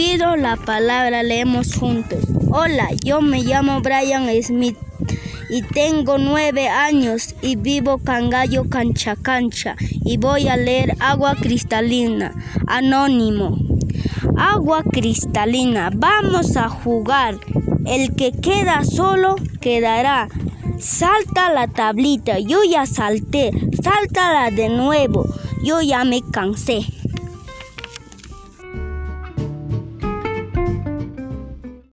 la palabra, leemos juntos. Hola, yo me llamo Brian Smith y tengo nueve años y vivo Cangallo Cancha Cancha y voy a leer Agua Cristalina, Anónimo. Agua cristalina, vamos a jugar. El que queda solo quedará. Salta la tablita, yo ya salté, sáltala de nuevo, yo ya me cansé.